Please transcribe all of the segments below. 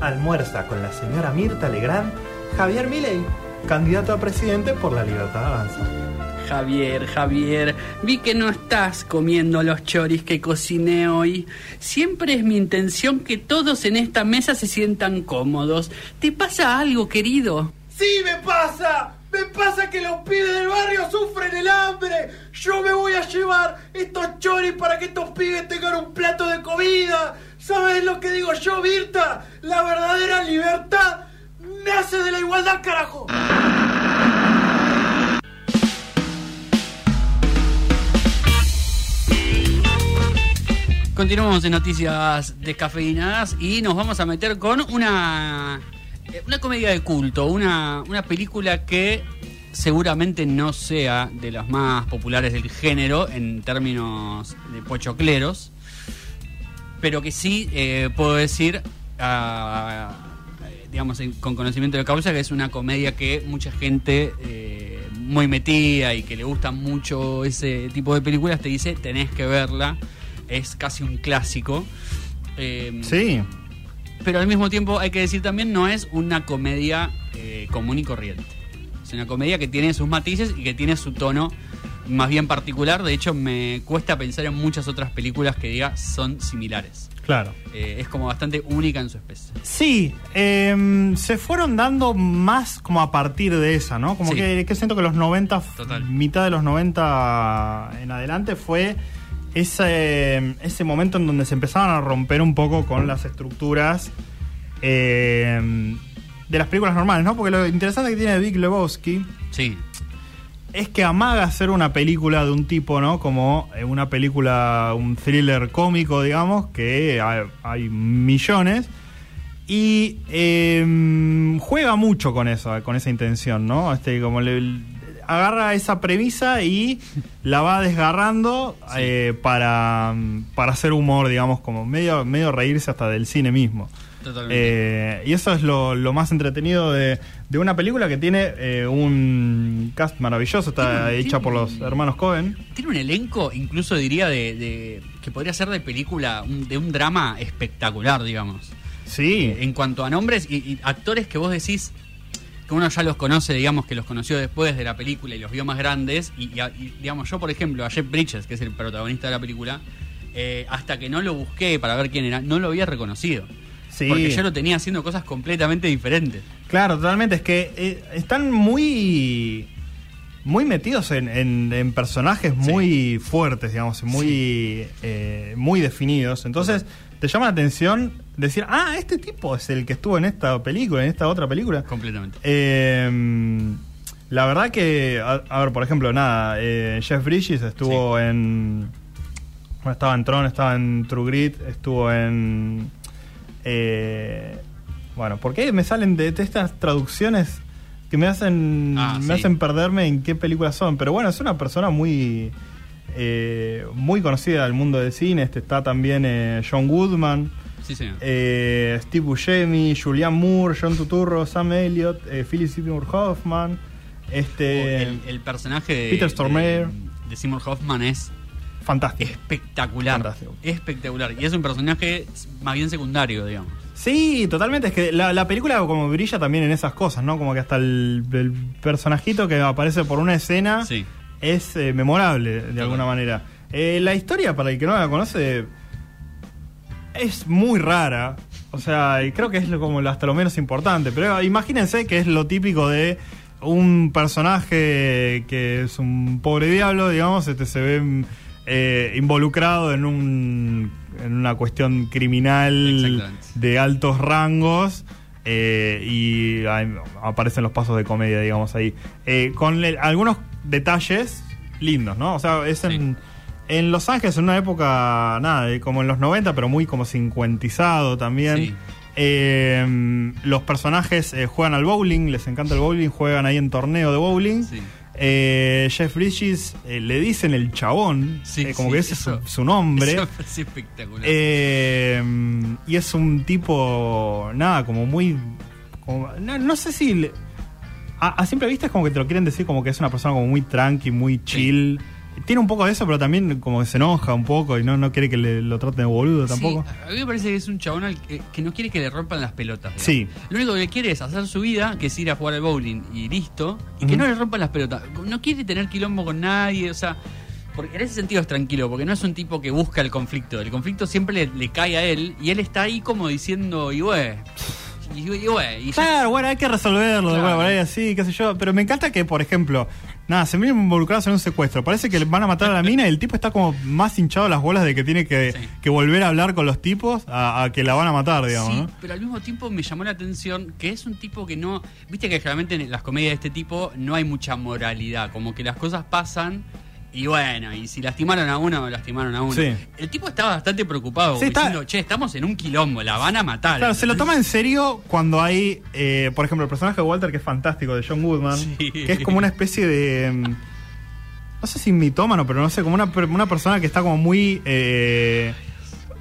almuerza con la señora Mirta Legrand Javier Milei, candidato a presidente por la Libertad Avanza. Javier, Javier, vi que no estás comiendo los choris que cociné hoy. Siempre es mi intención que todos en esta mesa se sientan cómodos. ¿Te pasa algo, querido? ¡Sí me pasa! ¡Me pasa que los pibes del barrio sufren el hambre! Yo me voy a llevar estos choris para que estos pibes tengan un plato de comida. ¿Sabes lo que digo yo, Virta? La verdadera libertad nace de la igualdad, carajo. Continuamos en noticias descafeinadas y nos vamos a meter con una, eh, una comedia de culto, una, una película que seguramente no sea de las más populares del género en términos de pochocleros, pero que sí eh, puedo decir, ah, digamos, con conocimiento de causa, que es una comedia que mucha gente eh, muy metida y que le gusta mucho ese tipo de películas te dice, tenés que verla, es casi un clásico. Eh, Sí, pero al mismo tiempo hay que decir también no es una comedia eh, común y corriente. Es una comedia que tiene sus matices y que tiene su tono más bien particular. De hecho, me cuesta pensar en muchas otras películas que diga son similares. claro. Eh, es como bastante única en su especie. Sí, em, se fueron dando más como a partir de esa, ¿no? Como Sí. que, que siento que los 90, Total. mitad de los 90 en adelante fue ese, ese momento en donde se empezaban a romper un poco con las estructuras em, de las películas normales, ¿no? Porque lo interesante que tiene Big Lebowski Sí, es que amaga hacer una película de un tipo, ¿no? Como eh, una película, un thriller cómico, digamos, que hay, hay millones. Y eh, juega mucho con eso, con esa intención, ¿no? Este, como le, agarra esa premisa y la va desgarrando eh, para, para hacer humor, digamos, como medio, medio reírse hasta del cine mismo. totalmente. Eh, y eso es lo, lo más entretenido de, de una película que tiene eh, un cast maravilloso, está Tiene- hecha por los hermanos Cohen. Tiene un elenco, incluso diría, de, de- que podría ser de película, un- de un drama espectacular, digamos. Sí, En cuanto a nombres y, y actores que vos decís que uno ya los conoce, digamos, que los conoció después de la película y los vio más grandes. Y, y a- y, digamos, yo, por ejemplo, a Jeff Bridges, que es el protagonista de la película, eh, hasta que no lo busqué para ver quién era, no lo había reconocido. sí. Porque yo lo tenía haciendo cosas completamente diferentes. Claro, totalmente. Es que eh, están muy muy metidos en, en- en personajes Sí. muy fuertes, digamos, muy, eh, muy definidos. Entonces, te llama la atención decir, ah, este tipo es el que estuvo en esta película, en esta otra película. Completamente. Eh, la verdad que, a, a ver, por ejemplo, nada, eh, Jeff Bridges estuvo en. Bueno, estaba en Tron, estaba en True Grit, estuvo en. eh, bueno, ¿por qué me salen de, de estas traducciones que me hacen Ah, me sí. hacen perderme en qué películas son? Pero bueno, es una persona muy eh, muy conocida del mundo del cine. Este está también eh, John Goodman. Sí, señor. Eh, Steve Buscemi, Julianne Moore, John Tuturro, Sam Elliott, eh, Philip Seymour Hoffman, este el, el personaje de, Peter Stormare. de, de Seymour Hoffman es fantástico. espectacular. Fantástico. Espectacular. Y es un personaje más bien secundario, digamos. Sí, totalmente. Es que la, la película como brilla también en esas cosas, ¿no? Como que hasta el, el personajito que aparece por una escena Sí. es eh, memorable de alguna manera. Eh, la historia, para el que no la conoce, es muy rara. O sea, y creo que es lo- como hasta lo menos importante. Pero imagínense que es lo típico de un personaje que es un pobre diablo, digamos, este se ve eh, involucrado en un en una cuestión criminal de altos rangos. eh, y aparecen los pasos de comedia, digamos, ahí. Eh, con algunos detalles lindos, ¿no? O sea, es en, en Los Ángeles, en una época, nada, como en los 90, pero muy como cincuentizado también. Sí. Eh, los personajes juegan al bowling, les encanta el bowling, juegan ahí en torneo de bowling. Sí. Eh, Jeff Bridges eh, le dicen el chabón, Sí, eh, como sí, que ese eso- es su, su nombre. Eso es espectacular. Eh, y es un tipo, nada, como muy... como- no, no sé si... le- a, a simple vista es como que te lo quieren decir como que es una persona como muy tranqui, muy chill. Tiene un poco de eso, pero también como que se enoja un poco y no, no quiere que le- lo traten de boludo tampoco. Sí, a mí me parece que es un chabón al que, que no quiere que le rompan las pelotas. digamos. Sí. Lo único que quiere es hacer su vida, que es ir a jugar al bowling y listo, y que no le rompan las pelotas. No quiere tener quilombo con nadie, o sea, porque en ese sentido es tranquilo, porque no es un tipo que busca el conflicto. El conflicto siempre le, le cae a él y él está ahí como diciendo, y güey, y, y y Claro, bueno, hay que resolverlo de Claro. manera así, qué sé yo. Pero me encanta que, por ejemplo, nada, se ven involucrados en un secuestro. Parece que le van a matar a la mina y el tipo está como más hinchado las bolas de que tiene que, Sí. que volver a hablar con los tipos a, a que la van a matar, digamos, Sí, ¿no? pero al mismo tiempo me llamó la atención que es un tipo que no. Viste que generalmente en las comedias de este tipo no hay mucha moralidad, como que las cosas pasan y bueno, y si lastimaron a uno, lastimaron a uno. Sí. El tipo estaba bastante preocupado, Sí, está- diciendo, che, estamos en un quilombo, la van a matar. Claro, se lo toma en serio cuando hay, eh, por ejemplo, el personaje de Walter, que es fantástico, de John Goodman, Sí. que es como una especie de. mm, No sé si mitómano, pero no sé, como una, una persona que está como muy. eh,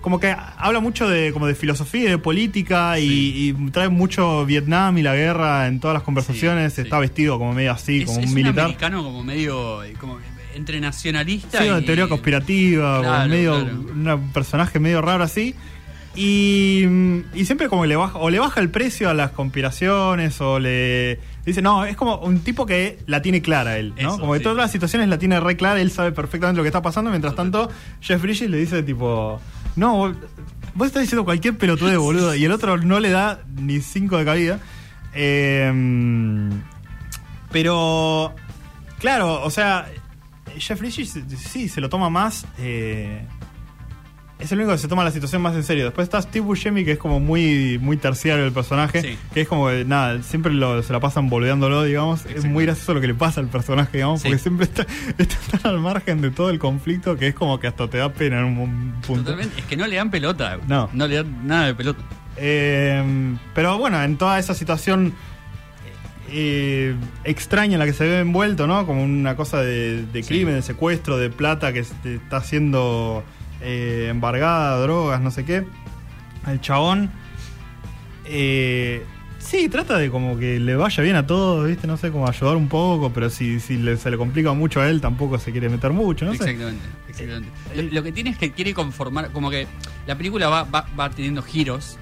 como que habla mucho de como de filosofía y de política y, y trae mucho Vietnam y la guerra en todas las conversaciones. Está vestido como medio así, es, como es un militar. americano como medio. eh, Como entre nacionalista Sí, y. una teoría conspirativa, Claro, medio, claro. un personaje medio raro así. Y, y siempre como le baja, o le baja el precio a las conspiraciones, o le dice, no, es como un tipo que la tiene clara él, ¿no? Eso, como que sí. todas las situaciones la tiene re clara, él sabe perfectamente lo que está pasando, mientras tanto, Jeff Bridges le dice tipo, no, vos, vos estás diciendo cualquier pelotude, boludo, y el otro no le da ni cinco de cabida. Eh, pero, claro, o sea, Jeff Bridges sí, se lo toma más. eh, es el único que se toma la situación más en serio. Después está Steve Buscemi, que es como muy, muy terciario el personaje. Sí. Que es como que, nada, siempre lo- se la pasan boludeándolo, digamos. Es muy gracioso lo que le pasa al personaje, digamos, Sí. porque siempre está, está tan al margen de todo el conflicto que es como que hasta te da pena en un, un punto. Totalmente, es que no le dan pelota. No. No le dan nada de pelota. Eh, pero bueno, en toda esa situación eh, extraña en la que se ve envuelto, ¿no? Como una cosa de, de Sí. crimen, de secuestro, de plata que está siendo eh, embargada, drogas, no sé qué. El chabón. Eh, sí, trata de como que le vaya bien a todos, ¿viste? No sé, como ayudar un poco, pero si, si le- se le complica mucho a él, tampoco se quiere meter mucho, ¿no sé. exactamente, exactamente. Lo, lo que tiene es que quiere conformar, como que la película va, va, va teniendo giros,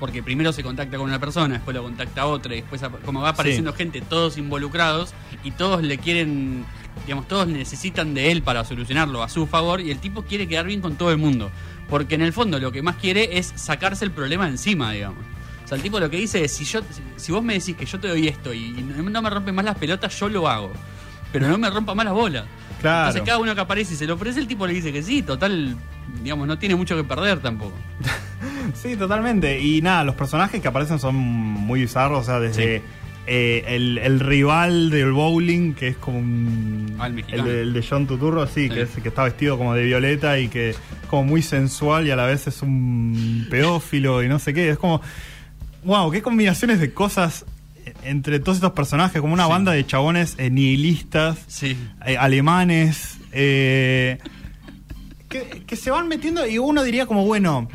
porque primero se contacta con una persona, después lo contacta a otra, y después como va apareciendo gente, todos involucrados, y todos le quieren, digamos, todos necesitan de él para solucionarlo a su favor, y el tipo quiere quedar bien con todo el mundo. Porque en el fondo lo que más quiere es sacarse el problema encima, digamos. O sea, el tipo lo que dice es, si, yo, si, vos me decís que yo te doy esto y no, me rompen más las pelotas, yo lo hago. Pero no me rompa más las bolas. Claro. Entonces cada uno que aparece y se lo ofrece, el tipo le dice que sí, total, digamos, no tiene mucho que perder tampoco. Sí, totalmente. Y nada, los personajes que aparecen son muy bizarros, o sea, desde Sí. eh, el, el rival del bowling, que es como un... Ah, el el, de, el de John Tuturro, sí, Sí. Que, es, que está vestido como de violeta y que es como muy sensual y a la vez es un pedófilo y no sé qué. Es como... Wow, qué combinaciones de cosas entre todos estos personajes, como una Sí. banda de chabones eh, nihilistas Sí. eh, alemanes, que, que se van metiendo y uno diría como, bueno,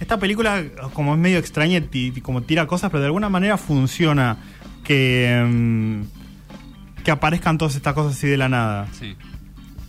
esta película como es medio extraña como tira cosas, pero de alguna manera funciona que, mm, que aparezcan todas estas cosas así de la nada. Sí.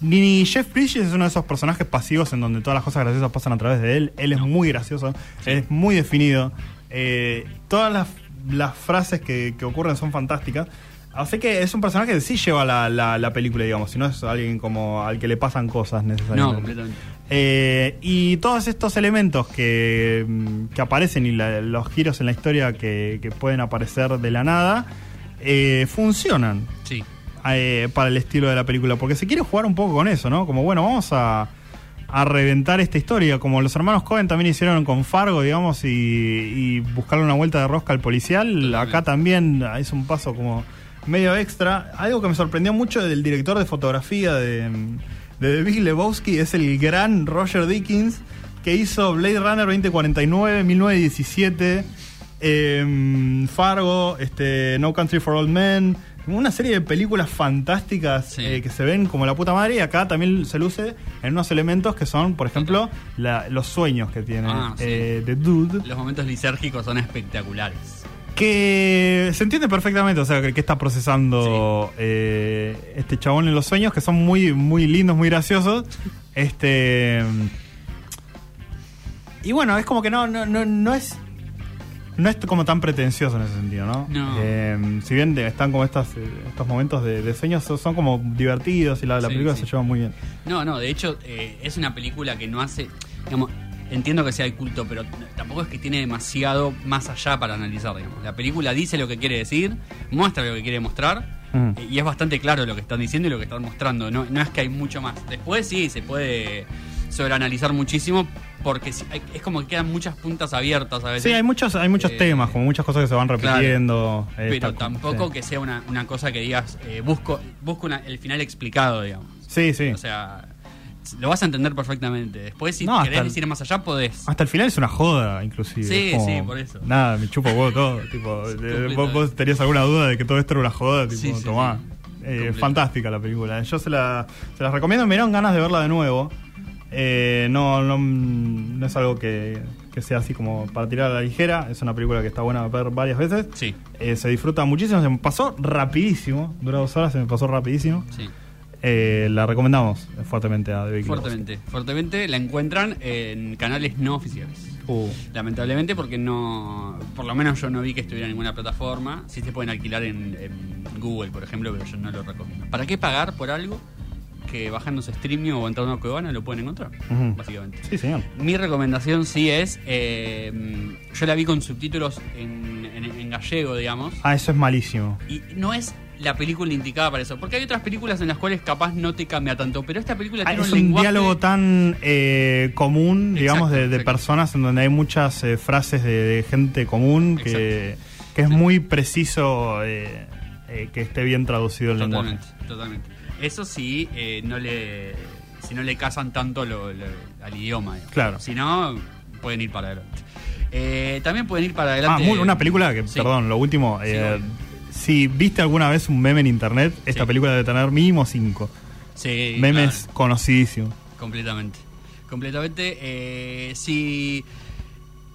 Ni Jeff Bridges es uno de esos personajes pasivos en donde todas las cosas graciosas pasan a través de él. Él es muy gracioso, Sí. él es muy definido. Eh, todas las, las frases que, que ocurren son fantásticas. Así que es un personaje que sí lleva la, la- la película, digamos, si no es alguien como al que le pasan cosas No, necesariamente. completamente. Eh, y todos estos elementos que, mm, que aparecen y la- los giros en la historia que, que pueden aparecer de la nada, eh, funcionan Sí. eh, para el estilo de la película, porque se quiere jugar un poco con eso, ¿no? Como, bueno, vamos a, a reventar esta historia, como los hermanos Cohen también hicieron con Fargo, digamos, y, y buscarle una vuelta de rosca al policial. Acá también es un paso como medio extra. Algo que me sorprendió mucho del director de fotografía de, de The Big Lebowski es el gran Roger Dickens, que hizo Blade Runner 2049, 1917, em, Fargo, este, No Country for Old Men, una serie de películas fantásticas Sí. eh, que se ven como la puta madre y acá también se luce en unos elementos que son, por ejemplo, la- los sueños que tiene Ah, sí. eh, The Dude. Los momentos lisérgicos son espectaculares. Que se entiende perfectamente, o sea, que, que está procesando eh, este chabón en los sueños, que son muy, muy lindos, muy graciosos. Este. Y bueno, es como que no, no, no, no es. No es como tan pretencioso en ese sentido, ¿no? No. Eh, si bien de- están como estas, estos momentos de, de sueños, son, son como divertidos y la, la Sí, película sí. se lleva muy bien. No, no, de hecho eh, es una película que no hace, digamos, entiendo que sea de culto, pero tampoco es que tiene demasiado más allá para analizar, digamos. La película dice lo que quiere decir, muestra lo que quiere mostrar, Mm. eh, y es bastante claro lo que están diciendo y lo que están mostrando, no, no es que hay mucho más. Después sí, se puede sobreanalizar muchísimo, porque es como que quedan muchas puntas abiertas a veces. Sí, hay muchos, hay muchos Eh, temas, como muchas cosas que se van claro. repitiendo. eh, Pero tampoco sí. que sea una, una cosa que digas, eh, busco, busco una- el final explicado, digamos. Sí, sí. O sea, lo vas a entender perfectamente. Después, si No, querés el- decir más allá, podés. Hasta el final es una joda, inclusive. Sí, como, sí, por eso. Nada, me chupo huevo todo. tipo, eh, vos, vos tenías alguna duda de que todo esto era una joda, tipo, Sí, sí, tomá. sí. Eh, fantástica la película. Yo se la, se las recomiendo, me dieron ganas de verla de nuevo. Eh, no, no, no es algo que, que sea así como para tirar a la ligera. Es una película que está buena ver varias veces. Sí, Eh, se disfruta muchísimo, se me pasó rapidísimo. Dura dos horas, se me pasó rapidísimo. sí. Eh, la recomendamos fuertemente a Lebowski. Fuertemente. Fuertemente la encuentran en canales no oficiales. Uh. Lamentablemente porque no... Por lo menos yo no vi que estuviera en ninguna plataforma. Sí se pueden alquilar en, en Google, por ejemplo, pero yo no lo recomiendo. ¿Para qué pagar por algo que bajándose streaming o entrando a una cuevana lo pueden encontrar? Básicamente. Sí, señor. Mi recomendación sí es, eh, yo la vi con subtítulos en, en- en gallego, digamos, Ah, eso es malísimo. y no es la película indicada para eso, porque hay otras películas en las cuales capaz no te cambia tanto, pero esta película Ah, tiene es un lenguaje... diálogo tan eh, común, digamos, de, personas en donde hay muchas eh, frases de, de gente común que, que es muy preciso eh, eh, que esté bien traducido el lenguaje. Totalmente, totalmente. Eso sí, eh, no le, si no le casan tanto lo- lo- al idioma. digamos. Claro. Si no, pueden ir para adelante. Eh, también pueden ir para Ah, adelante... muy- una película que, Sí. perdón, lo último. Sí, eh. Si viste alguna vez un meme en internet, esta Sí. película debe tener mínimo cinco. Sí, Memes claro. conocidísimos. Completamente. Completamente. Eh, si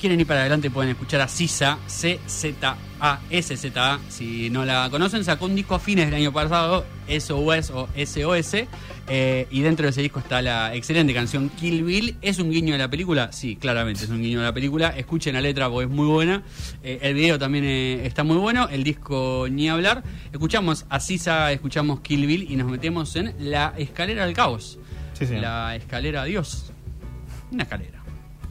quieren ir para adelante pueden escuchar a Sisa, C-Z-A, S-Z-A. Si no la conocen, sacó un disco a fines del año pasado, SOS o SOS. eh, y dentro de ese disco está la excelente canción Kill Bill. ¿Es un guiño de la película? Sí, claramente es un guiño de la película. Escuchen la letra porque es muy buena. Eh, el video también eh, está muy bueno. El disco ni hablar. Escuchamos a Sisa, escuchamos Kill Bill y nos metemos en la escalera del caos. Sí, señor. La escalera a Dios. Una escalera.